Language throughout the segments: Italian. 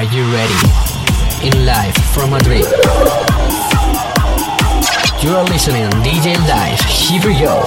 Are you ready? In live from Madrid. You are listening DJ Live. Here we go.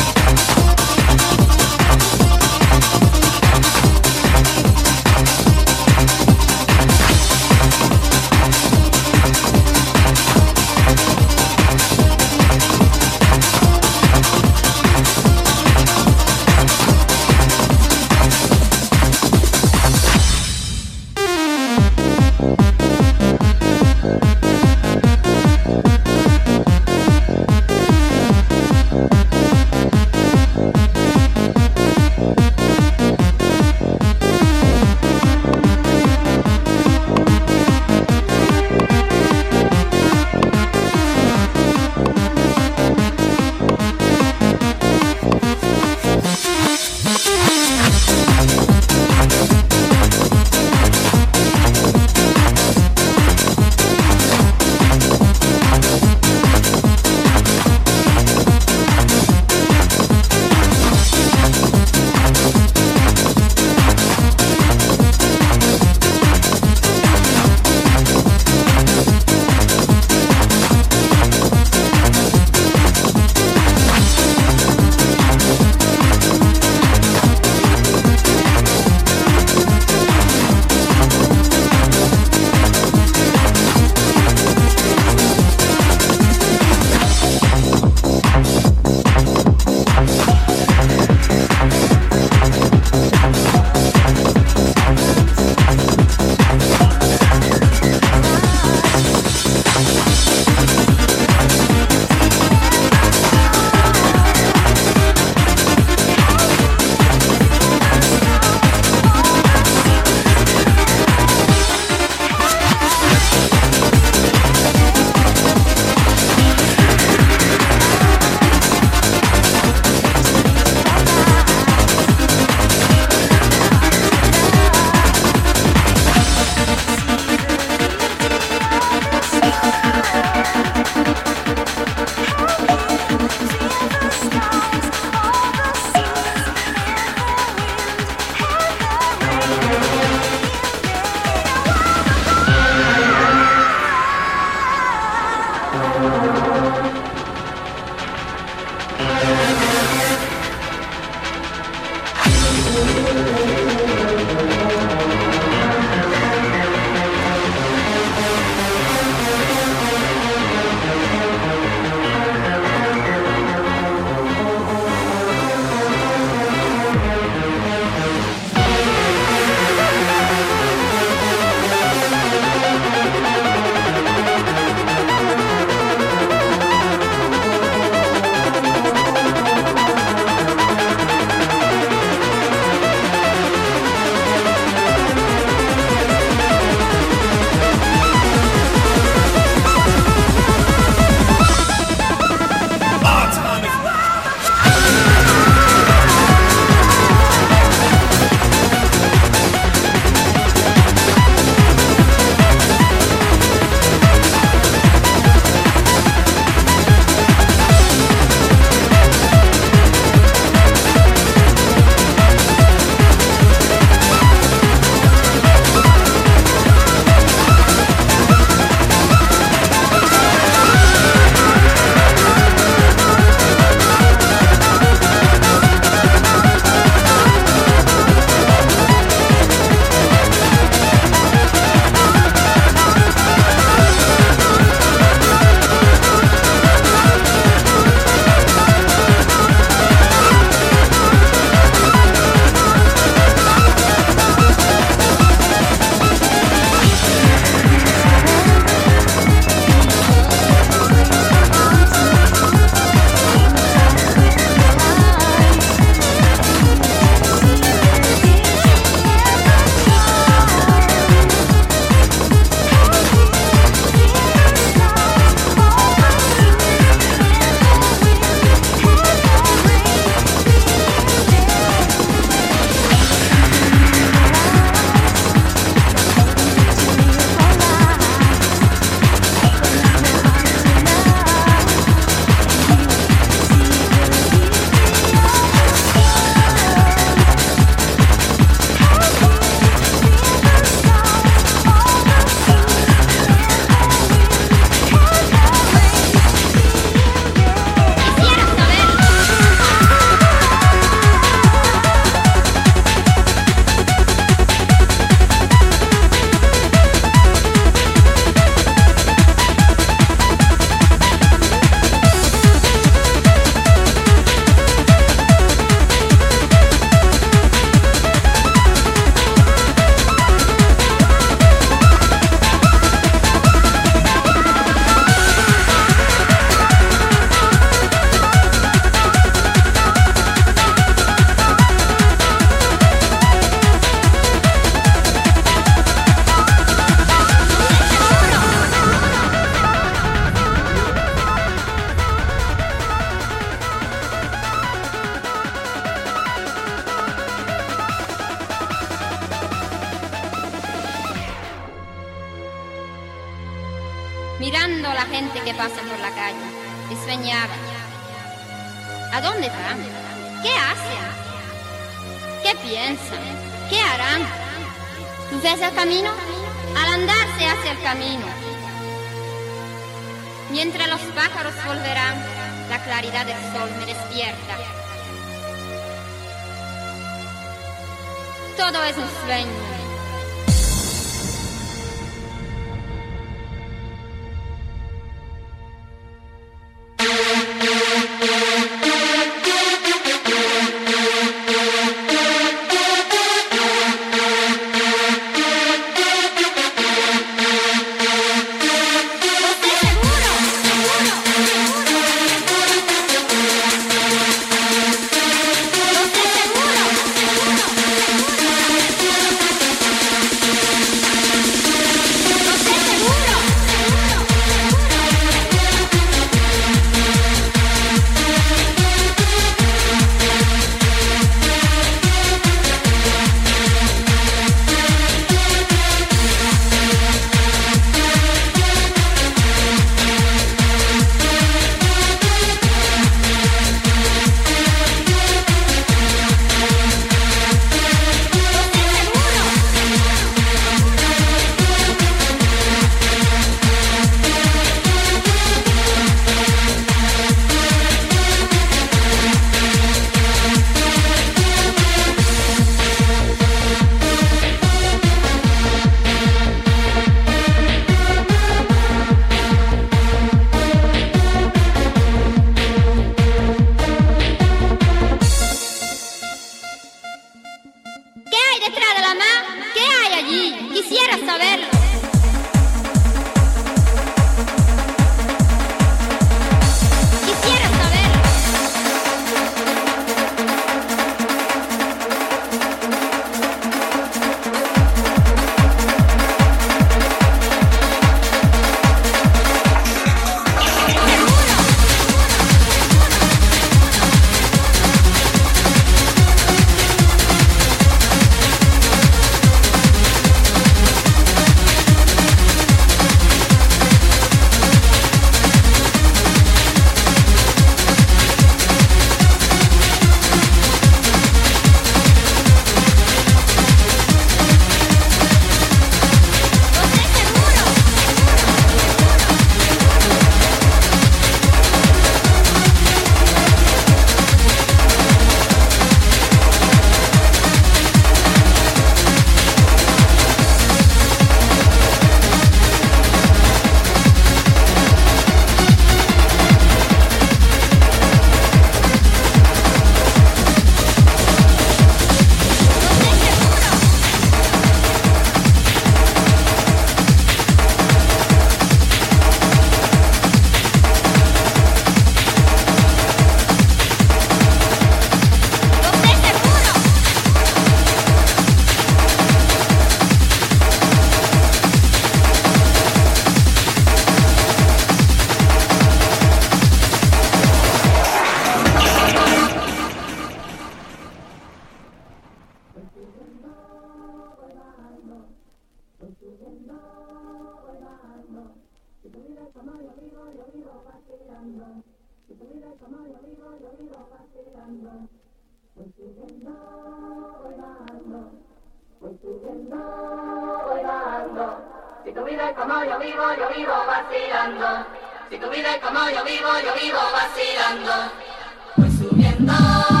Oh.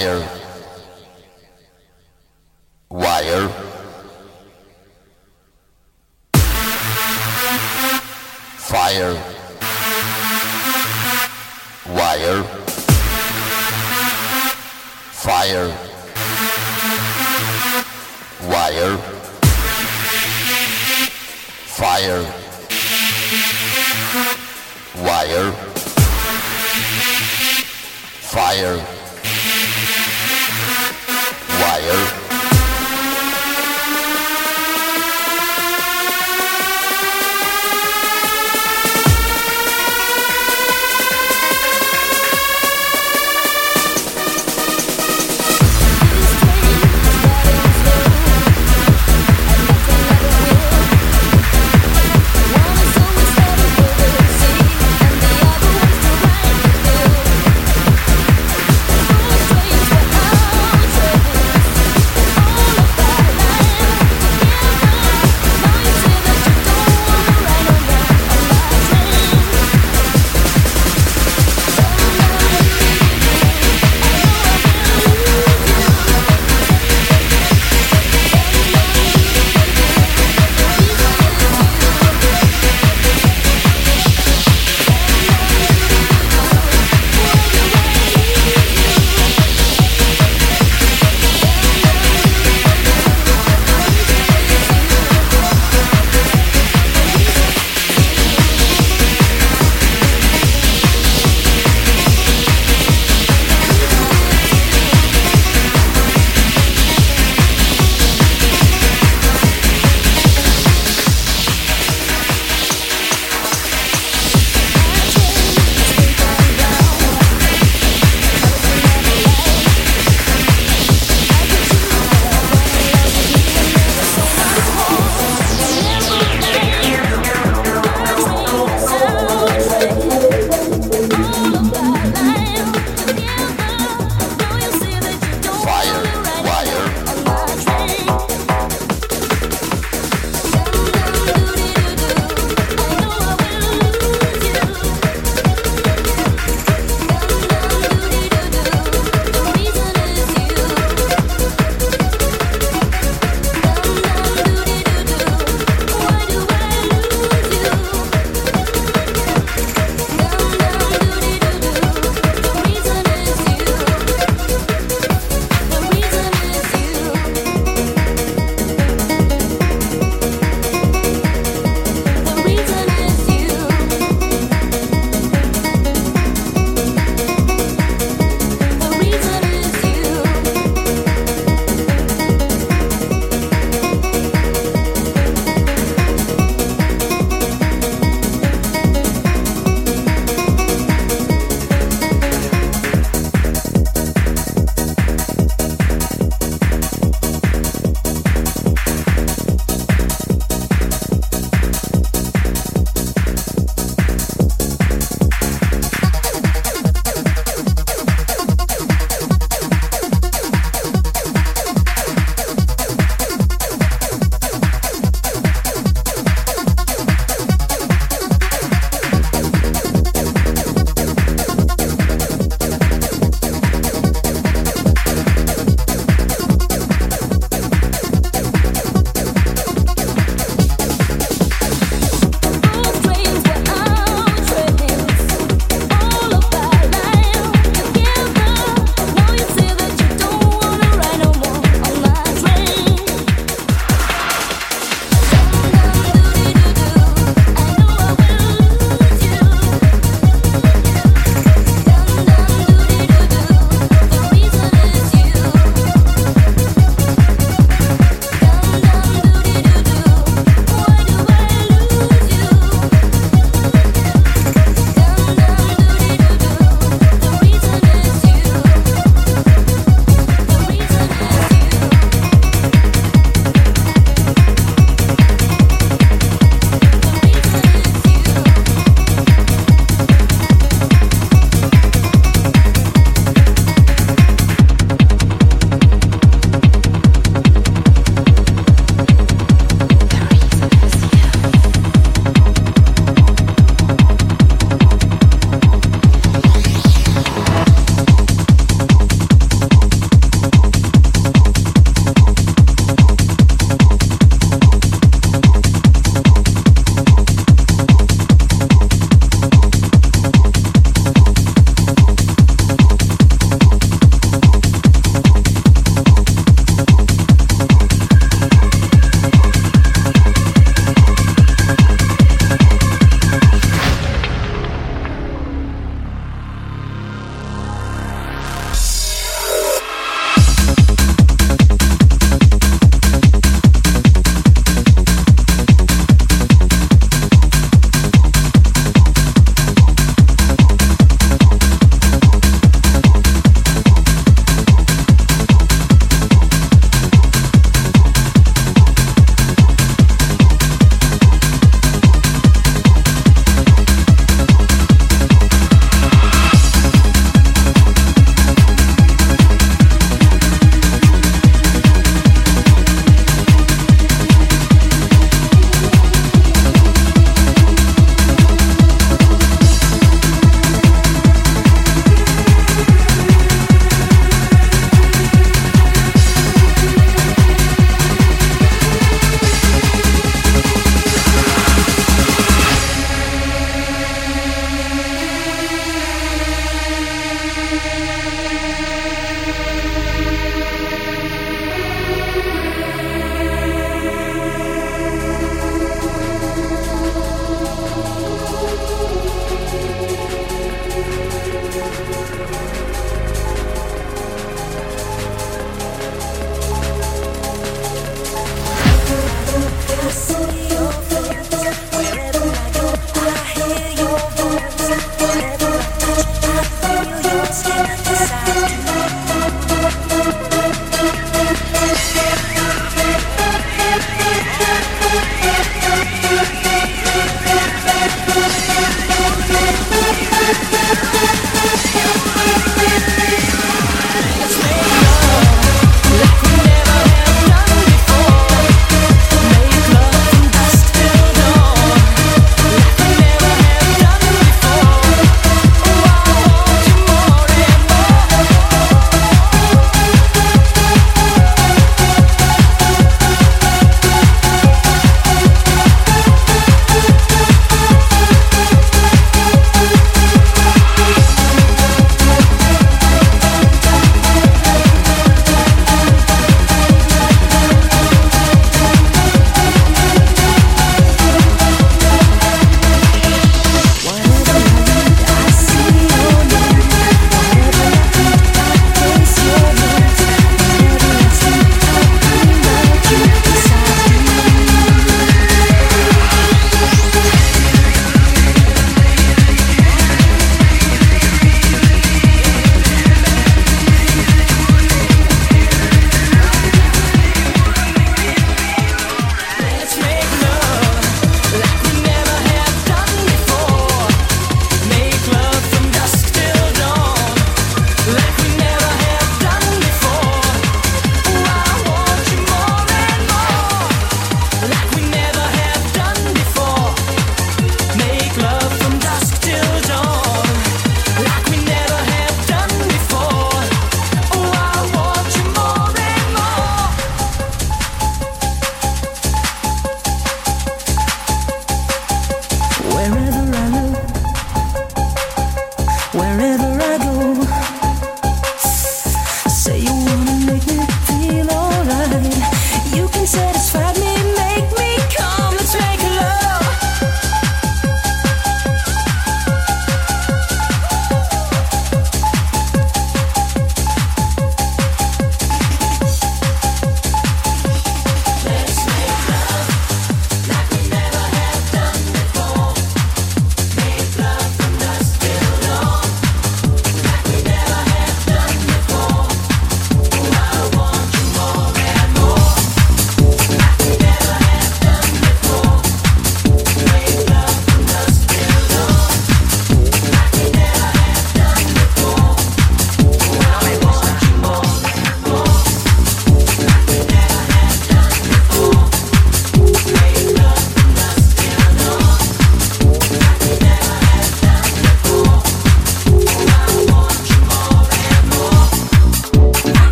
fire.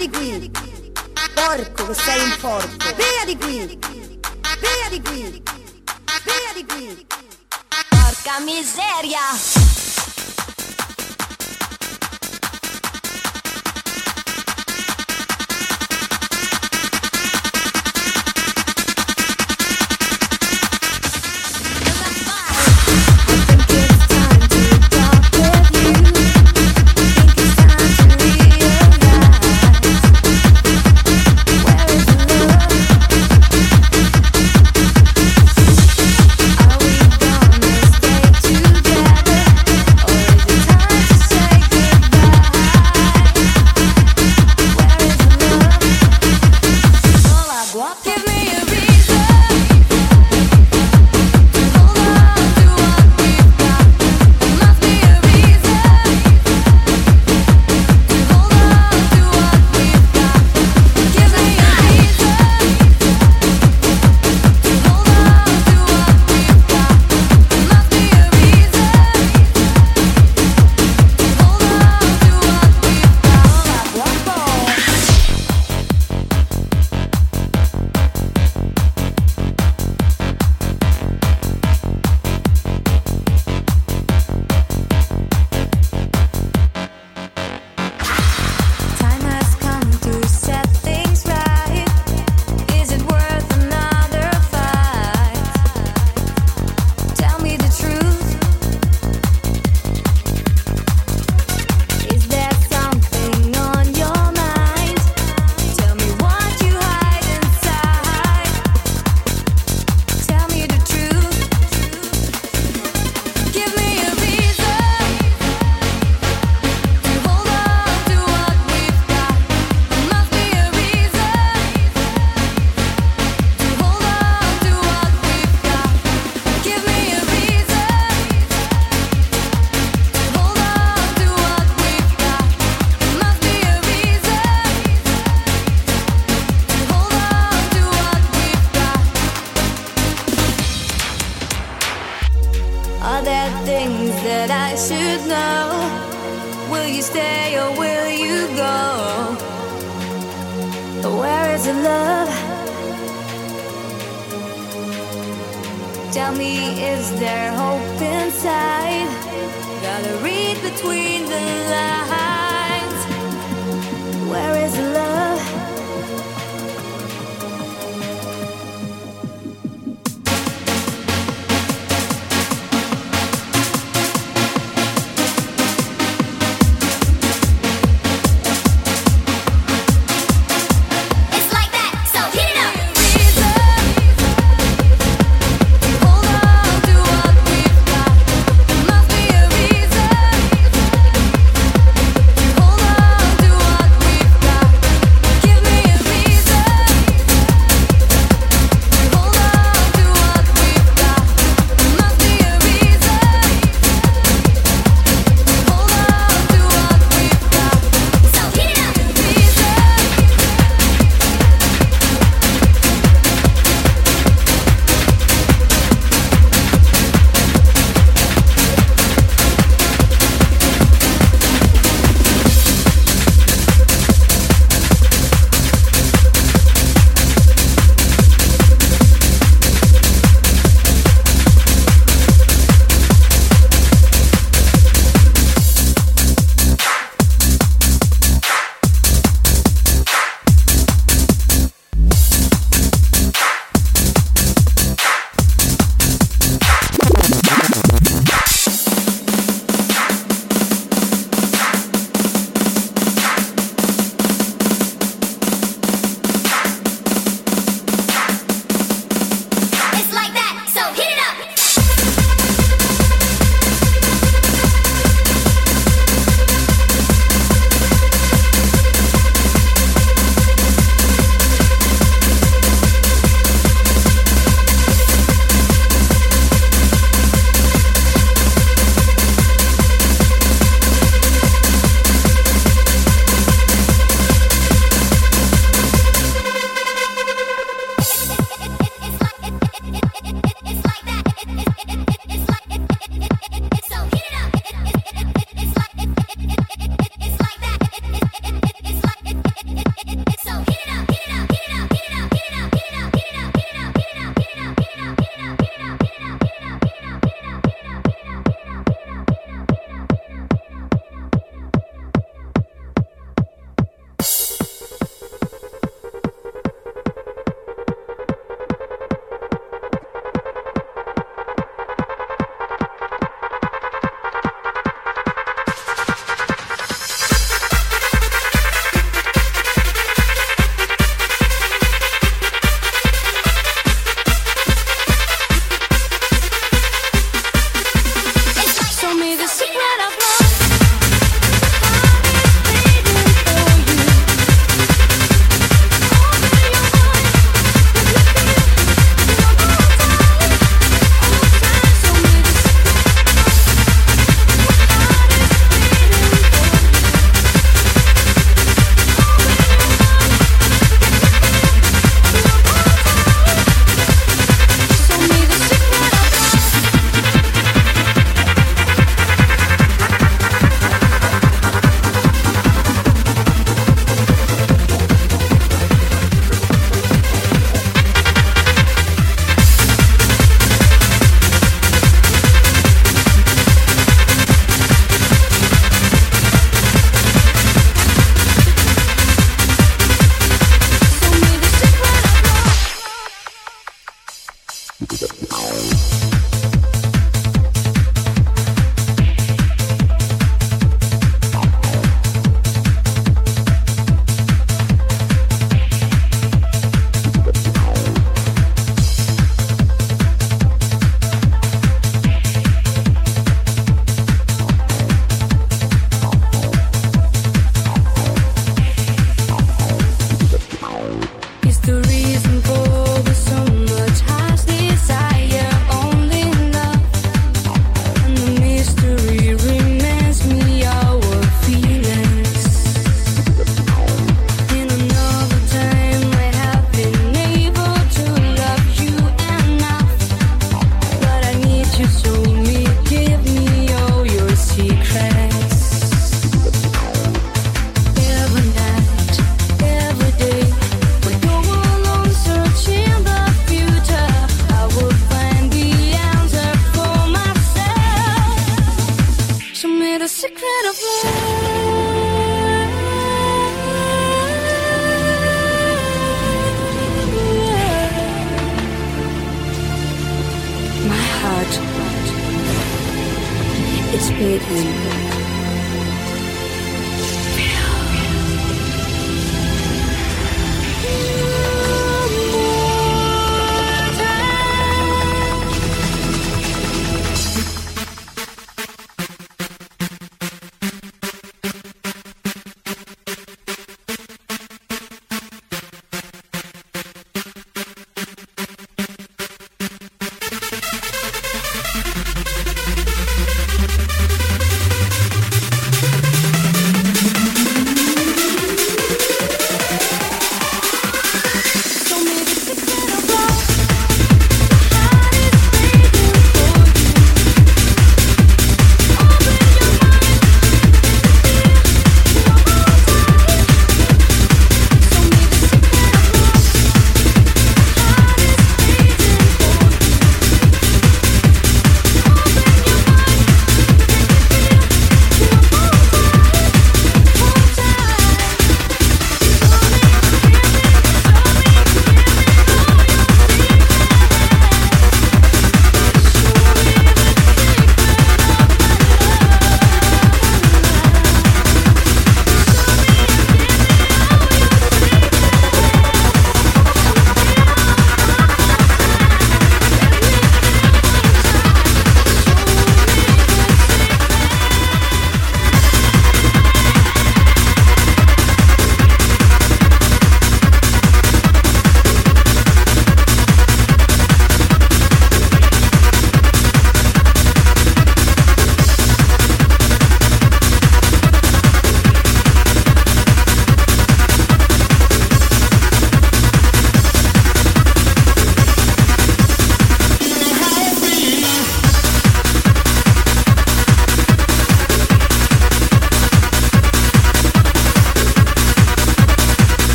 di qui! Porco che sei un porco! Via di qui! Via di qui! Via di qui! Porca miseria!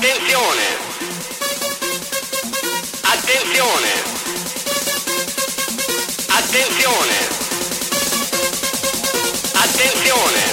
Attenzione! Attenzione! Attenzione! Attenzione!